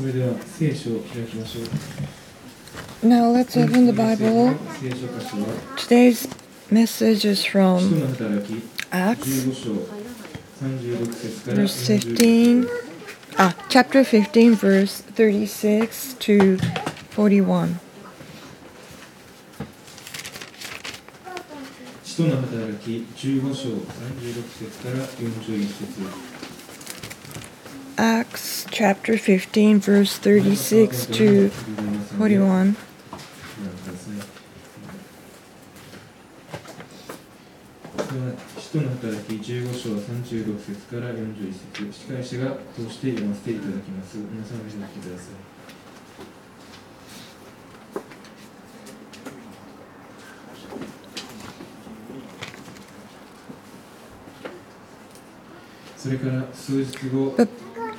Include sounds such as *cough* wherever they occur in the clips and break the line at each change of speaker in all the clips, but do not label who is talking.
それでは聖書を開きましょう。
Now let's open the Bible.
聖書箇所は
Today's message is
使徒
from
の働き
Acts
15章36節から
verse 15, ah, chapter 15, verse 36 to 41.
使徒の働き15章36節から41節
Acts chapter 15, verse 36 to 41. But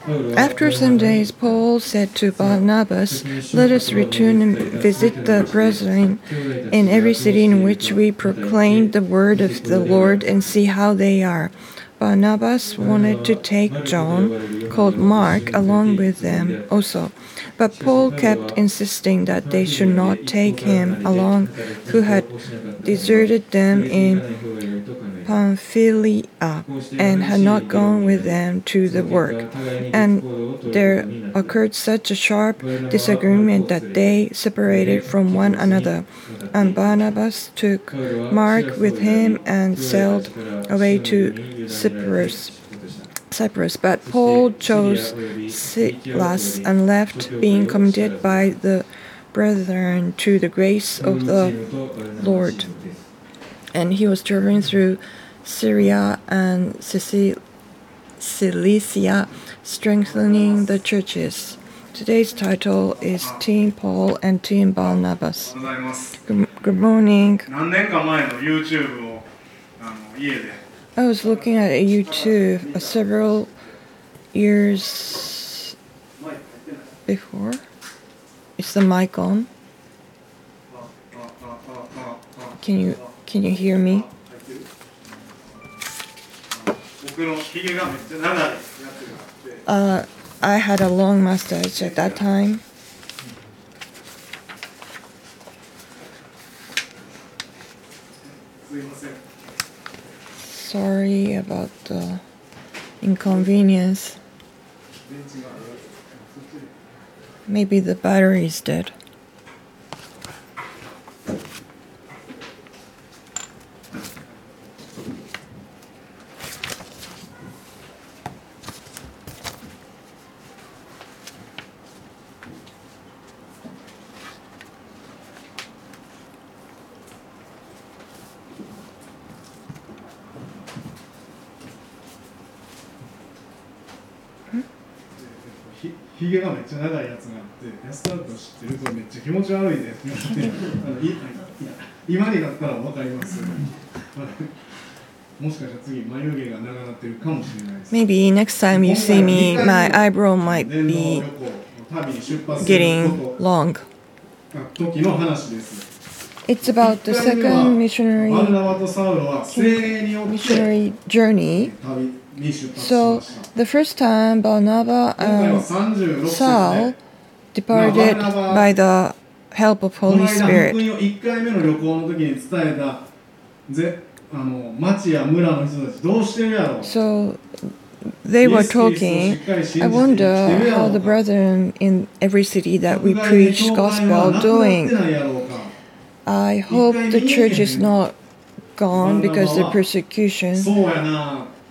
after some days, Paul said to Barnabas, Let us return and visit the brethren in every city in which we proclaim the word of the Lord and see how they are. Barnabas wanted to take John, called Mark, along with them also. But Paul kept insisting that they should not take him along, who had deserted them in Pamphylia and had not gone with them to the work. And there occurred such a sharp disagreement that they separated from one another. And Barnabas took Mark with him and sailed away to Cyprus. Cyprus, but Paul chose Silas and left, being committed by the brethren to the grace of the Lord. And he was traveling through Syria and Cilicia, strengthening the churches. Today's title is Team Paul and Team Barnabas. Good, morning. I was looking at YouTube uh, several years before. Is the mic on? Can you can you hear me?
僕のひげがめっちゃ長いやつがあって
Uh, I had a long mustache at that time.
すいません
Sorry about the inconvenience.
電池があるそっちで
Maybe the battery is
ひひげがめっちゃ長いやつがあって安田と知ってるとめっちゃ気持ち悪いねって言ってあのいいや今になったら分かりますもしかしたら次眉毛が長なってるかもしれないです
Maybe next time you see me, my eyebrow might
伝道
be
旅行の旅に出発する
getting
こと
long.
時の話です。
It's about the
一回目は
second
バル
missionary
ナバとサウロは精霊によって
missionary journey.
旅に出発し
So
ました。
the first time Barnabas
今回は
and
36節
Saul
で
departed by the help of
この
Holy
間福
Spirit.
音を1回目の旅行の時に伝えたぜあの町や村の人たちどうしてるやろう
So they were talking. I wonder how the brethren in every city that we preach gospel are doing. I hope the church is not gone because of persecution.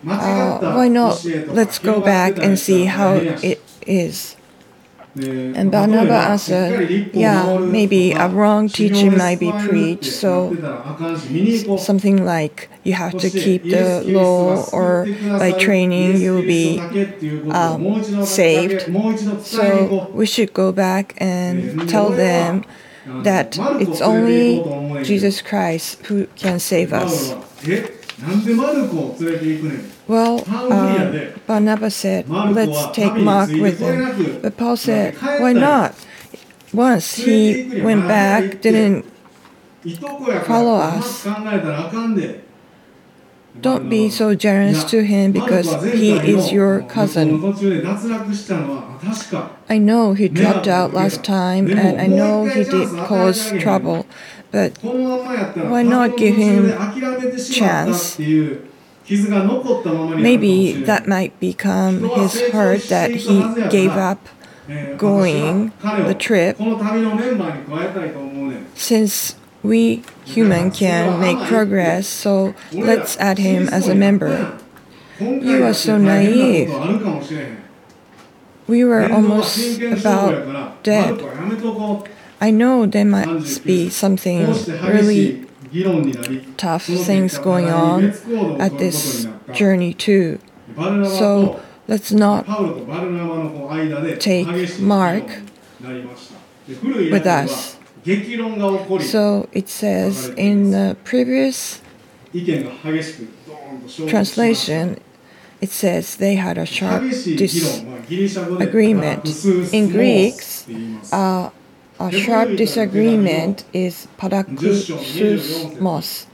uh, why not let's go back and see how it is. And
Barnaba
answered,
uh,
Yeah, maybe a wrong teaching might be preached, so something like you have to keep the law, or by training you'll be um, saved. So we should go back and tell them that it's only Jesus Christ who can save us. Well, uh, Barnabas um, said, let's take Mark with him. But Paul said, why not? Once he went back, didn't follow us. Don't be so generous to him because he is your cousin. I know he dropped out last time, and I know he did cause trouble, but why not give him
chance?
Maybe that might become his heart that he gave up going the trip. Since we human can make progress, so let's add him as a member. You are so naive. We were almost about dead. I know there must be something really tough things going on at this journey too. So let's not take Mark with us. So it says in the previous translation, it says they had a sharp disagreement. In Greek, uh, a sharp disagreement is paroxysmos.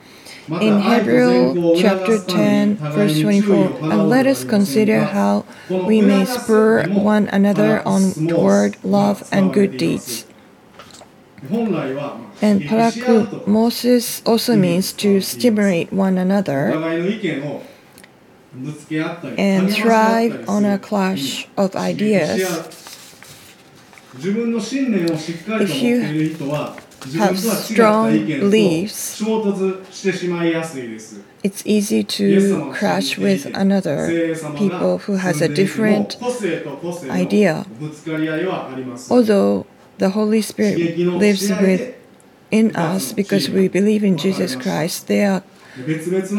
In Hebrew chapter 10, verse 24, and let us consider how we may spur one another on toward love and good deeds. And paroxysmos also means to stimulate one another and thrive on a clash of ideas.
If
you have strong beliefs, it's easy to crash with another people who has a different idea. Although the Holy Spirit lives within us because we believe in Jesus Christ, there are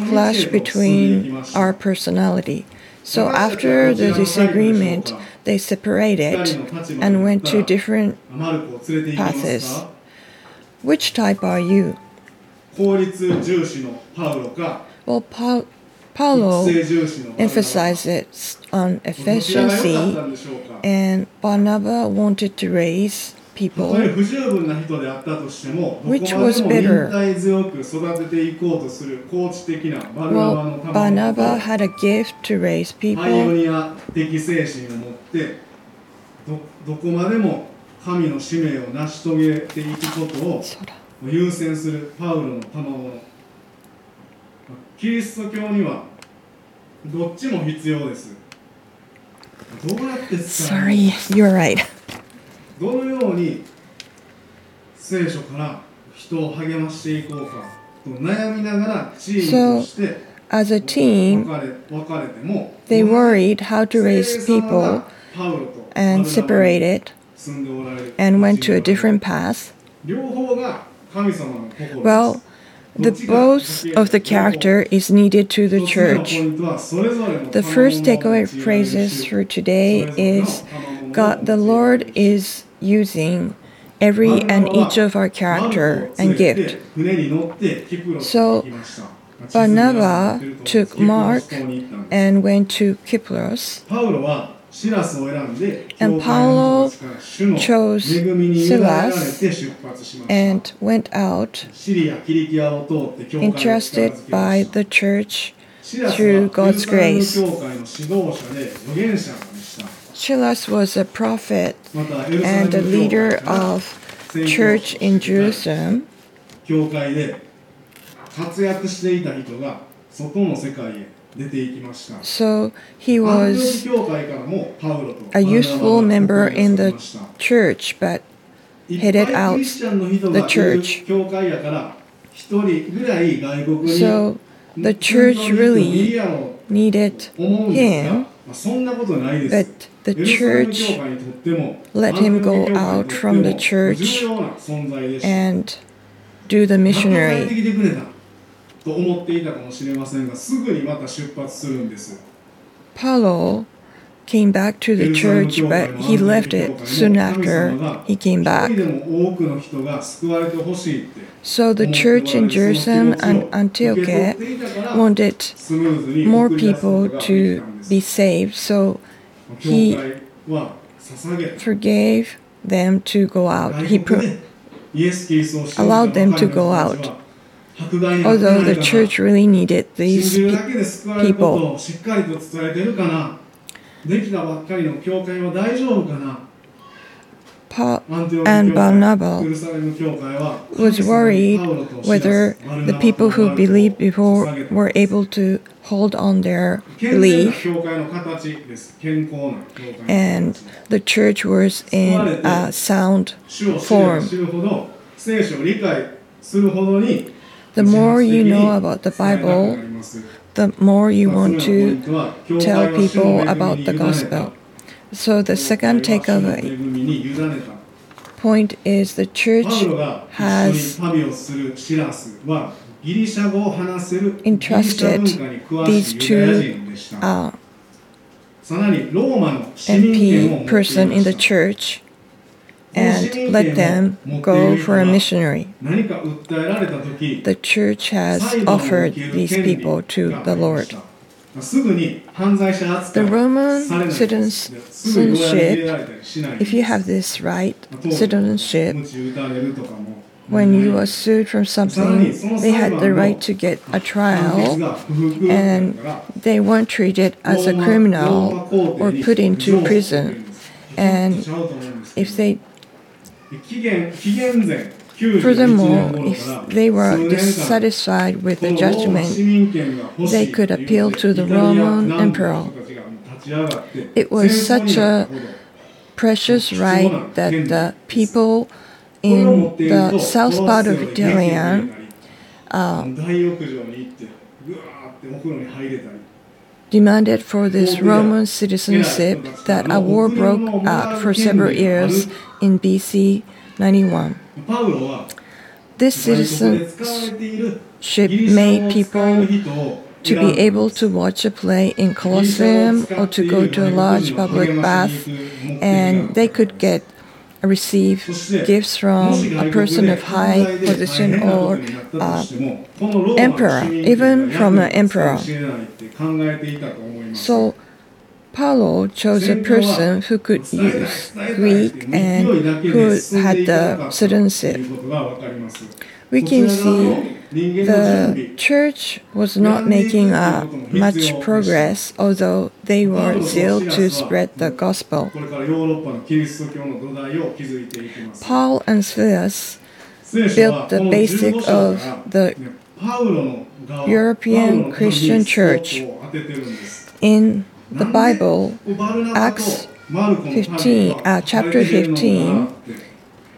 clash between our personality. So after the disagreement, they separated and went to different paths. Which type are you? Well, pa- Paulo emphasizes on efficiency, and Barnaba wanted to raise people. Which was better? Well, Barnaba had a gift to raise people.
ってどどこまでも神の使命を成し遂げていくことを優先するパウロの賜物。キリスト教にはどっちも必要です。どうやって使う
Sorry, you're right.
どのように聖書から人を励ましていこうかと悩みながらチームとして
As a
分
team, they worried how to
聖
raise people and separated and went to a different path. Well, the both of the character is needed to the church. The first takeaway phrases for today is God the Lord is using every and each of our character and gift. So Barnabas took Mark and went to
Kypros.
And
Paulo
chose Silas and went out, entrusted by the church through God's grace. Silas was a prophet and a leader of church in Jerusalem. So he was a useful member in the church, but headed out the church. So the church really needed him, but the church let him go out from the church and do the missionary.
きてくれたと思っていたかもしれませんがすぐにまた出発するんです
Paulo came back to the church, but he left it soon after he came
一
back.
人でも多くの人が救われてほしいって
So the church in Jerusalem and Antioch wanted
スムーズに
more
送り出すこと
people
ができ
to
たんです
be saved, so
教
he
会は捧げ
forgave them to go out. He *laughs*
外国
pro-
でイエス・キリストを信じた
allowed them to
若い
go
者
although
ない
the
か
church really needed
信
these
じるだ
pe-
けで救われることをしっかりと伝えてるかなできたばっかりの教会は大丈夫かな
Paul
アンティオコ
and
教会
Barnabas
エルサレム教会は
was worried whether the people who believed before were able to hold on their
健全な
belief
教会の形です健康な教会の
and
形
the church was in a sound
主を知れば
form. The more you know about the Bible, the more you want to tell people about the gospel. So the second takeaway point is the church has entrusted
these two
uh, MP person in the church and let them go for a missionary. The church has offered these people to the Lord. The Roman
citizenship,
if you have this right, citizenship, when you are sued from something, they had the right to get a trial, and they weren't treated as a criminal or put into prison. And if they for
them all,
if they were dissatisfied with the judgment, they could appeal to the Roman emperor. It was such a precious right that the people in the south part of Italy uh, demanded for this Roman citizenship that a war broke out for several years in BC 91. This citizenship made people to be able to watch a play in Colosseum or to go to a large public bath, and they could get receive gifts from a person of high position or uh, emperor, even from an emperor. So Paulo chose a person who could use Greek and who had the citizenship we can see the church was not making uh, much progress, although they were zealous to spread the gospel. Paul and Silas built the basic of the European Christian Church. In the Bible, Acts 15, uh, chapter
15,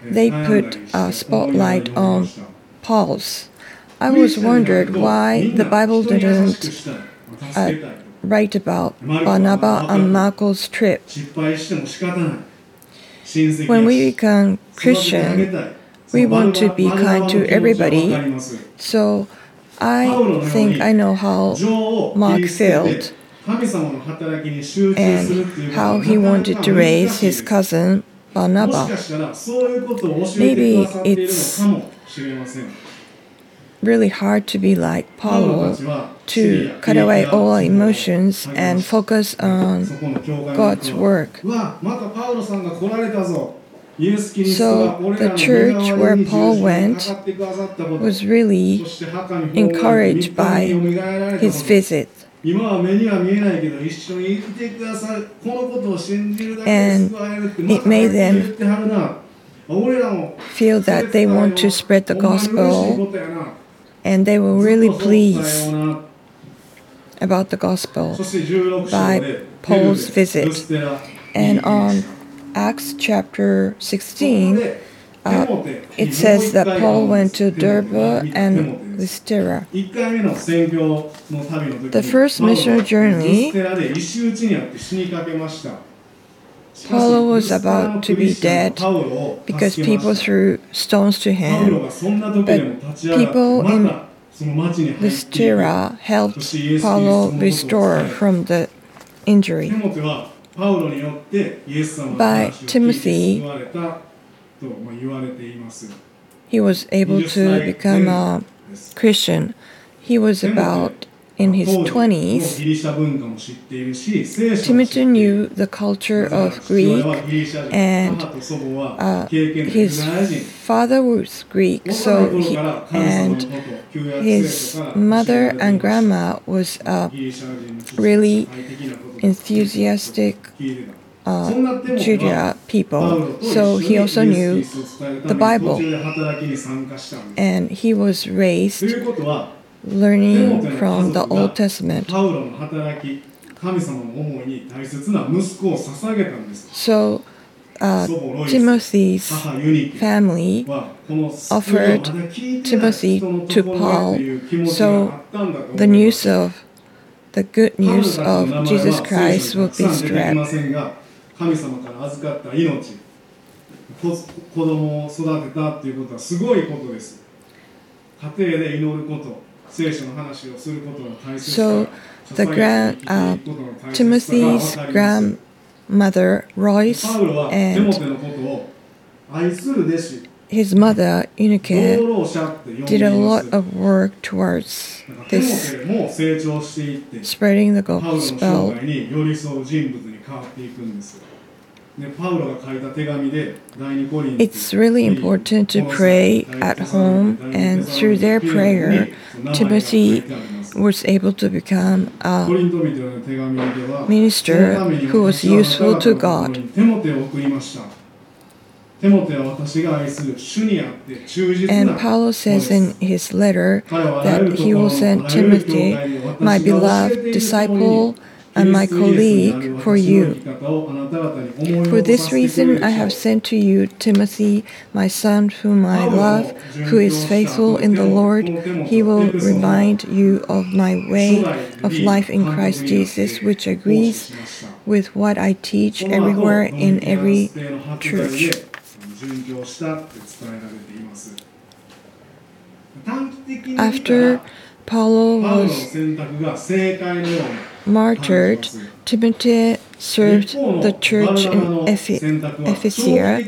they put a spotlight
on
Paul's. I was wondered why the Bible didn't uh, write about Barnabas and Marco's trip. When we become Christian, we want to be kind to everybody. So I think I know how Mark felt and how he wanted to raise his cousin Barnabas.
Maybe it's
really hard to be like Paulo, to cut away all emotions and focus on God's work. So the church where Paul went was really encouraged by his visit. And it made them feel that they want to spread the gospel and they were really pleased about the gospel by Paul's visit. And on Acts chapter 16, uh, it says that Paul went to Derbe and Lystra. The first missionary journey Paulo was about to be dead because people threw stones to him.
But
people in Lystra helped Paulo restore from the injury. By Timothy, he was able to become a Christian. He was about in his 20s, Timothy knew the culture of Greek and uh, his father was Greek, so he, and his mother and grandma was uh, really enthusiastic uh,
Judea
people, so he also knew the Bible, and he was raised learning from the Old Testament.
パウロの働き神様の思いに大切な息子を捧げたんです
So uh,
祖母ロイス
Timothy's
母ユニケ
family
はこの
offered
まだ聞いてない
Timothy
人の
to
ところへっていう気持ちがあったんだと思います
the news of the good
パウロ
news
たちの名
of
前は
Jesus
聖
Christ
書に
will
たく
be
さん出てき
spread.
ませんが神様から預かった命子子供を育てたっていうことはすごいことです家庭で祈ること
so the grand
uh,
Timothy's grandmother Royce and his mother
Eunike
did a lot of work towards this spreading the gospel. It's really important to pray at home, and through their prayer, Timothy was able to become a minister who was useful to God. And Paul says in his letter that he will send Timothy, my beloved disciple and my colleague for you. For this reason, I have sent to you Timothy, my son, whom I love, who is faithful in the Lord. He will remind you of my way of life in Christ Jesus, which agrees with what I teach everywhere in every church.
殉教したって伝えられています。短期的に見た
After
ら
Paulo
パウロの
was martyred, Timothy served the church in Ephesia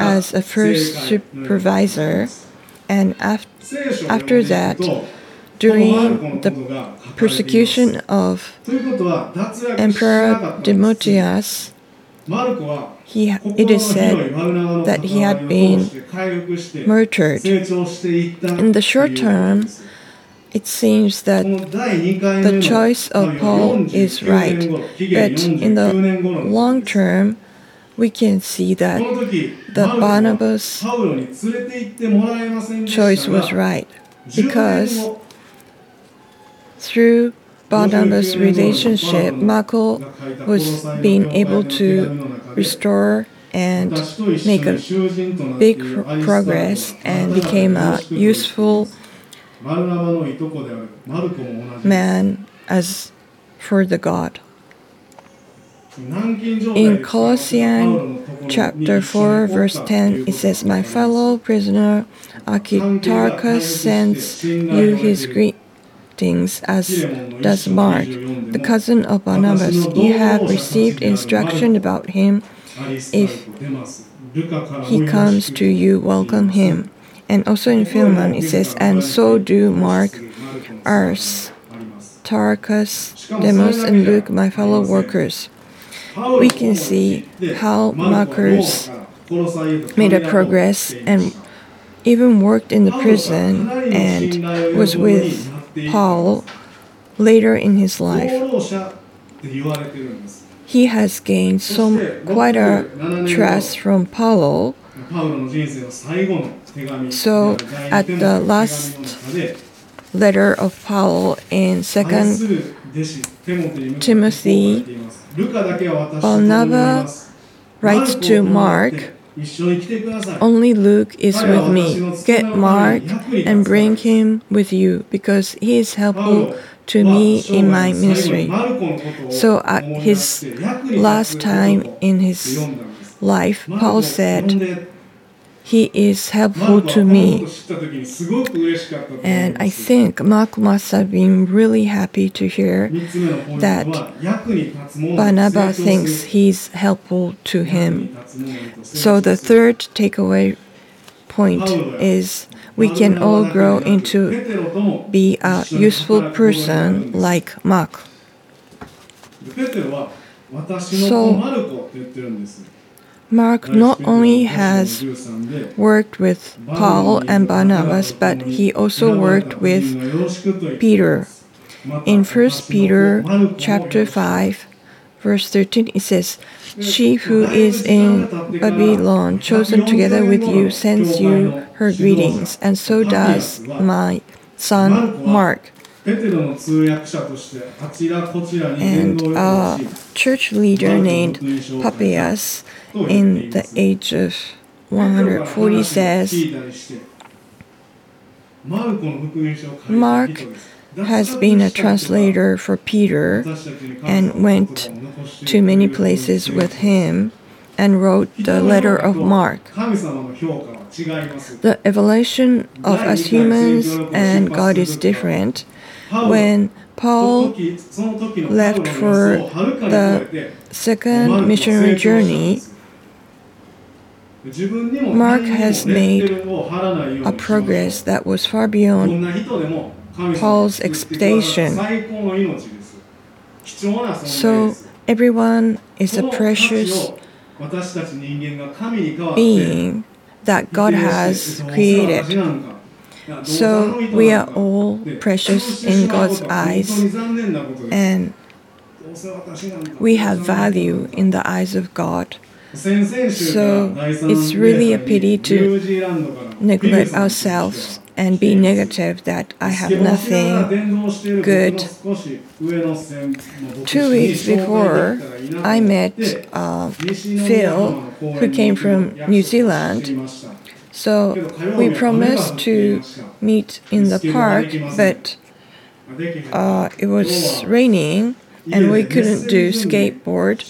as a first supervisor, and after
that,
during the persecution of Emperor
Demotias,
he, it is said that he had been
martyred.
In the short
term,
it seems that the choice of Paul is right, but in the long term, we can see that the Barnabas choice was right because through Barnabas' relationship, Marco was being able to restore and make a big progress and became a useful man as for the God. In
Colossians
chapter 4, verse 10, it says, My fellow prisoner Aristarchus sends you his greetings, as does Mark, the cousin of Barnabas. You have received instruction about him.
If
he comes to you, welcome him and also in Philemon it says, and so do Mark, Ars, Tarkas, Demas, and Luke, my fellow workers. We can see how Markers made a progress and even worked in the prison and was with Paul later in his life. He has gained some quite a trust from
Paul.
So at the last letter of Paul in Second Timothy,
Paul never
writes to Mark. Only Luke is with me. Get Mark and bring him with you because he is helpful to me in my ministry. So at his last time in his life, Paul said, he is helpful to me. And I think Mark must have been really happy to hear that
Banaba
thinks he's helpful to him. So the third takeaway point is we can all grow into be a useful person like Mark.
So
Mark not only has worked with Paul and Barnabas, but he also worked with Peter. In 1 Peter chapter 5, verse 13, it says, She who is in Babylon, chosen together with you, sends you her greetings, and so does my son Mark and a church leader named Papias in the age of 140 says, Mark has been a translator for Peter and went to many places with him and wrote the letter of Mark. The evolution of us humans and God is different when Paul left for
the
second missionary journey, Mark has made a progress that was far beyond Paul's expectation. So everyone is a precious being that God has created. So we are all precious in God's eyes, and we have value in the eyes of God.
So
it's really a pity to Neglect ourselves and be negative that I have nothing. good. Two weeks before, I met uh, Phil, who came from New Zealand. So we promised to meet in the park, but uh, it was raining and we couldn't do skateboard.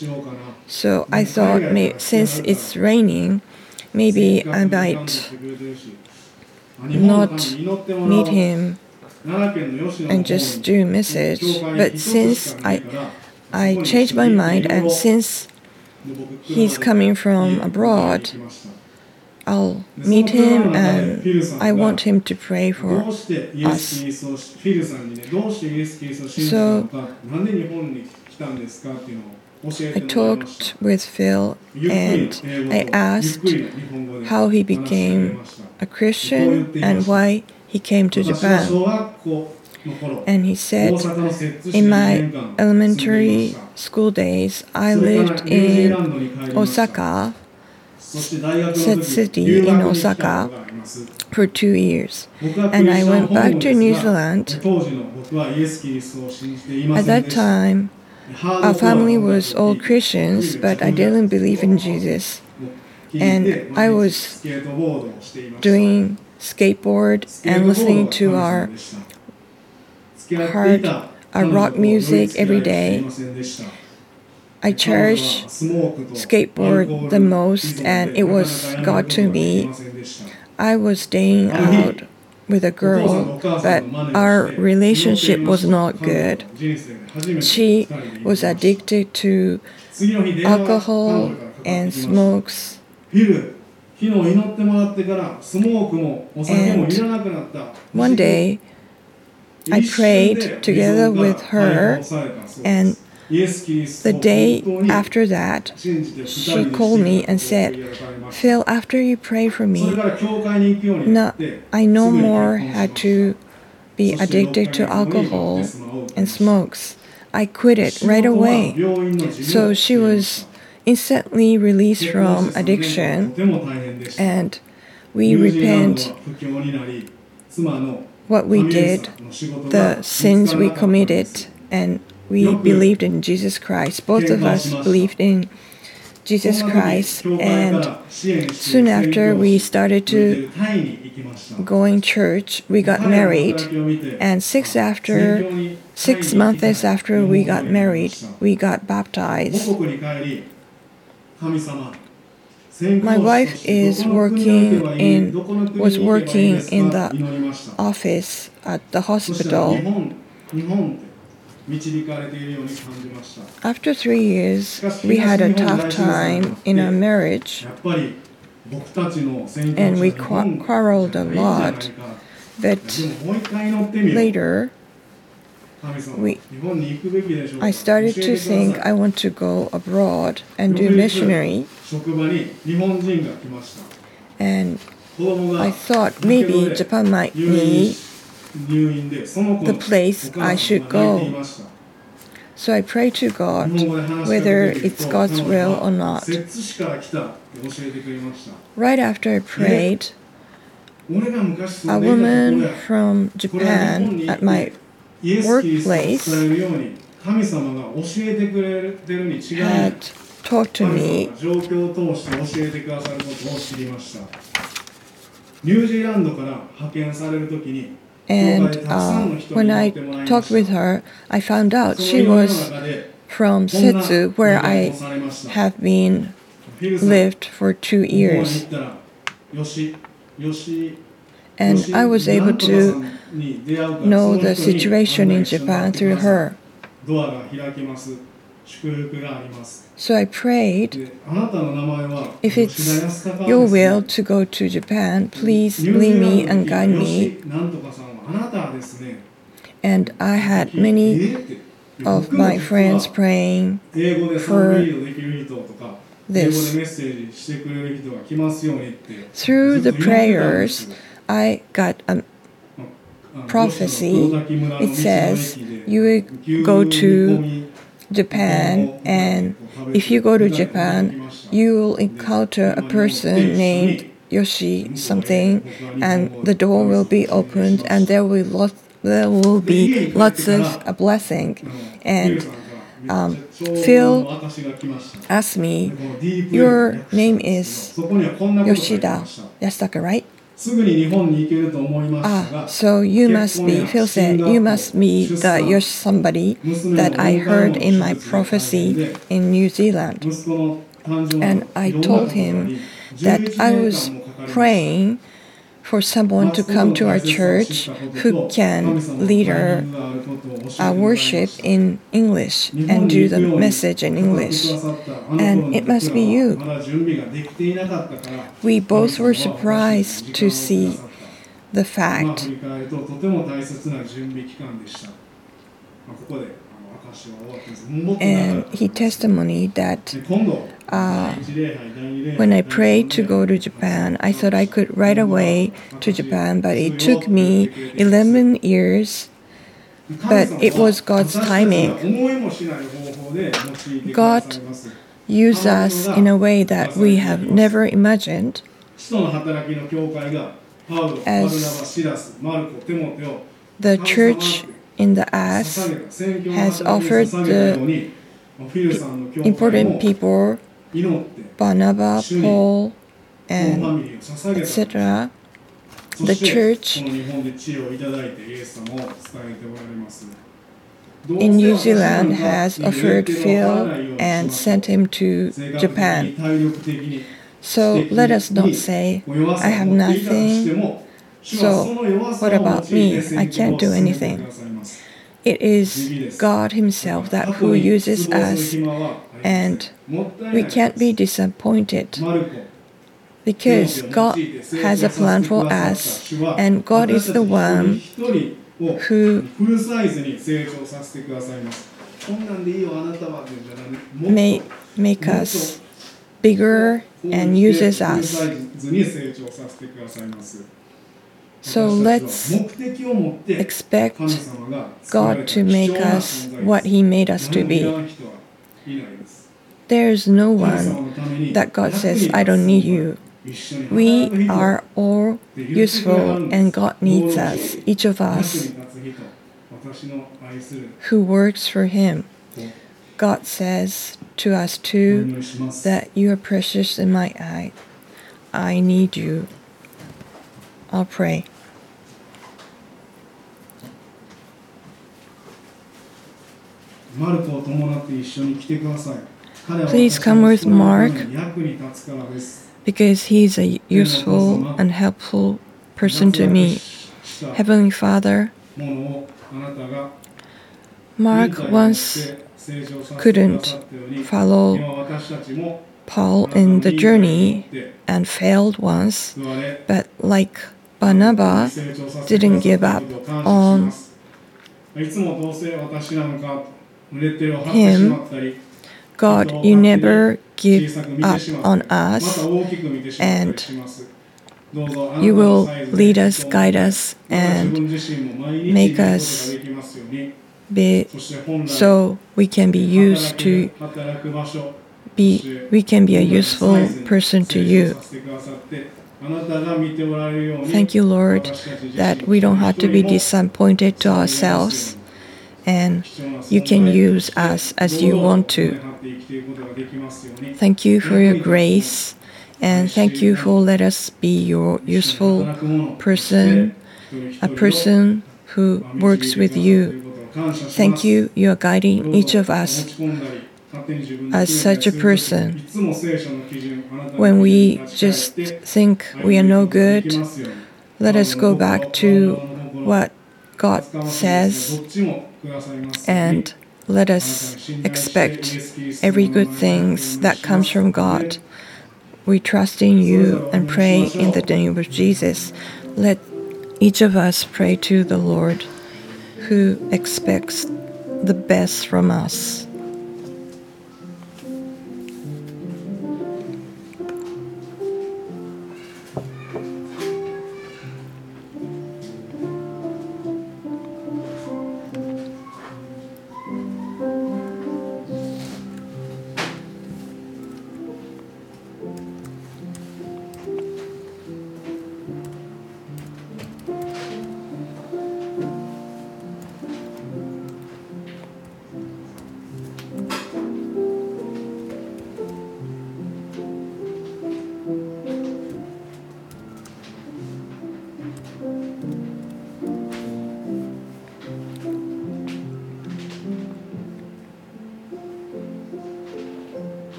So I thought, since it's raining, maybe I might not meet him and just do message. But since I I changed my mind, and since he's coming from abroad, I'll meet him and I want him to pray for us. So I talked with Phil and I asked how he became a Christian and why he came to Japan. And he said, In my elementary school days, I lived in Osaka, said city in Osaka, for two years. And I went back to New Zealand. At that time, our family was all Christians, but I didn't believe in Jesus. And I was doing skateboard and listening to our hard uh, rock music every day. I cherish skateboard the most, and it was God to me. I was staying out with a girl, but our relationship was not good. She was addicted to alcohol and smokes. And one day, I prayed together with her, and the day after that, she called me and said, Phil, after you pray for me, no, I no more had to be addicted to alcohol and smokes. I quit it right away. So she was instantly released from addiction, and we repent what we did, the sins we committed, and we believed in Jesus Christ. Both of us believed in Jesus Christ, and soon after we started to going church, we got married, and six after six months after we got married, we got baptized. My wife is working in was working in the office at the hospital. After three years, we had a tough time in our marriage,
and we quarreled a lot. But later, we, I started to think I want to go abroad and do missionary. And I thought maybe Japan might need the place I should go. So I pray to God whether it's God's will or not. Right after I prayed, a woman from Japan at my workplace had talked to me. And uh, when I talked with her, I found out she was from Settsu, where I have been lived for two years. And I was able to know the situation in Japan through her. So I prayed, if it's your will to go to Japan, please lead me and guide me. And I had many of my friends praying
for
this. Through the prayers, I got a prophecy. It says, You will go to Japan, and if you go to Japan, you will encounter a person named Yoshi something, and the door will be opened, and there will lot, there will be lots of a blessing. And um, Phil asked me, "Your name is Yoshida Yasaka, right?" Ah, so you must be, Phil said, you must be the you're somebody that I heard in my prophecy in New Zealand. And I told him that I was praying for someone to come to our church who can lead our, worship in English and do the message in English. And it must be you. We both were surprised to see the fact and he testimony that uh, when I prayed to go to Japan, I thought I could right away to Japan, but it took me 11 years. But it was God's timing. God used us in a way that we have never imagined.
As
the church in the
U.S.,
has offered
the
important people, Barnabas, Paul, and etc., the church in New Zealand has offered Phil and sent him to Japan. So let us not say, I have nothing. So what about me? I can't do anything. It is God Himself that who uses us, and we can't be disappointed because God has a plan for us, and God is the one who may make us bigger and uses us. So let's expect God to make us what He made us to be.
There
is no one that God says, I don't need you. We are all useful, and God needs us, each of us who works for Him. God says to us too that you are precious in my eye. I need you. I'll pray. Please come with Mark because he is a useful and helpful person to me. Heavenly Father, Mark once couldn't follow
Paul in the journey and failed once, but like Barnabas, didn't give up
on him,
God, you never give up on us,
and
you will lead us, guide us, and make us be so we can be used to be we can be a useful person to you. Thank you, Lord, that we don't have to be disappointed to ourselves and you can use us as you want to. Thank you for your grace and thank you for let us be your useful person, a person who works with you. Thank you, you are guiding each of us as such a person. When we just think we are no good, let us go back to what God says and let us expect every good things that comes from God. We trust in you and pray in the name of Jesus. Let each of us pray to the Lord who expects the best from us.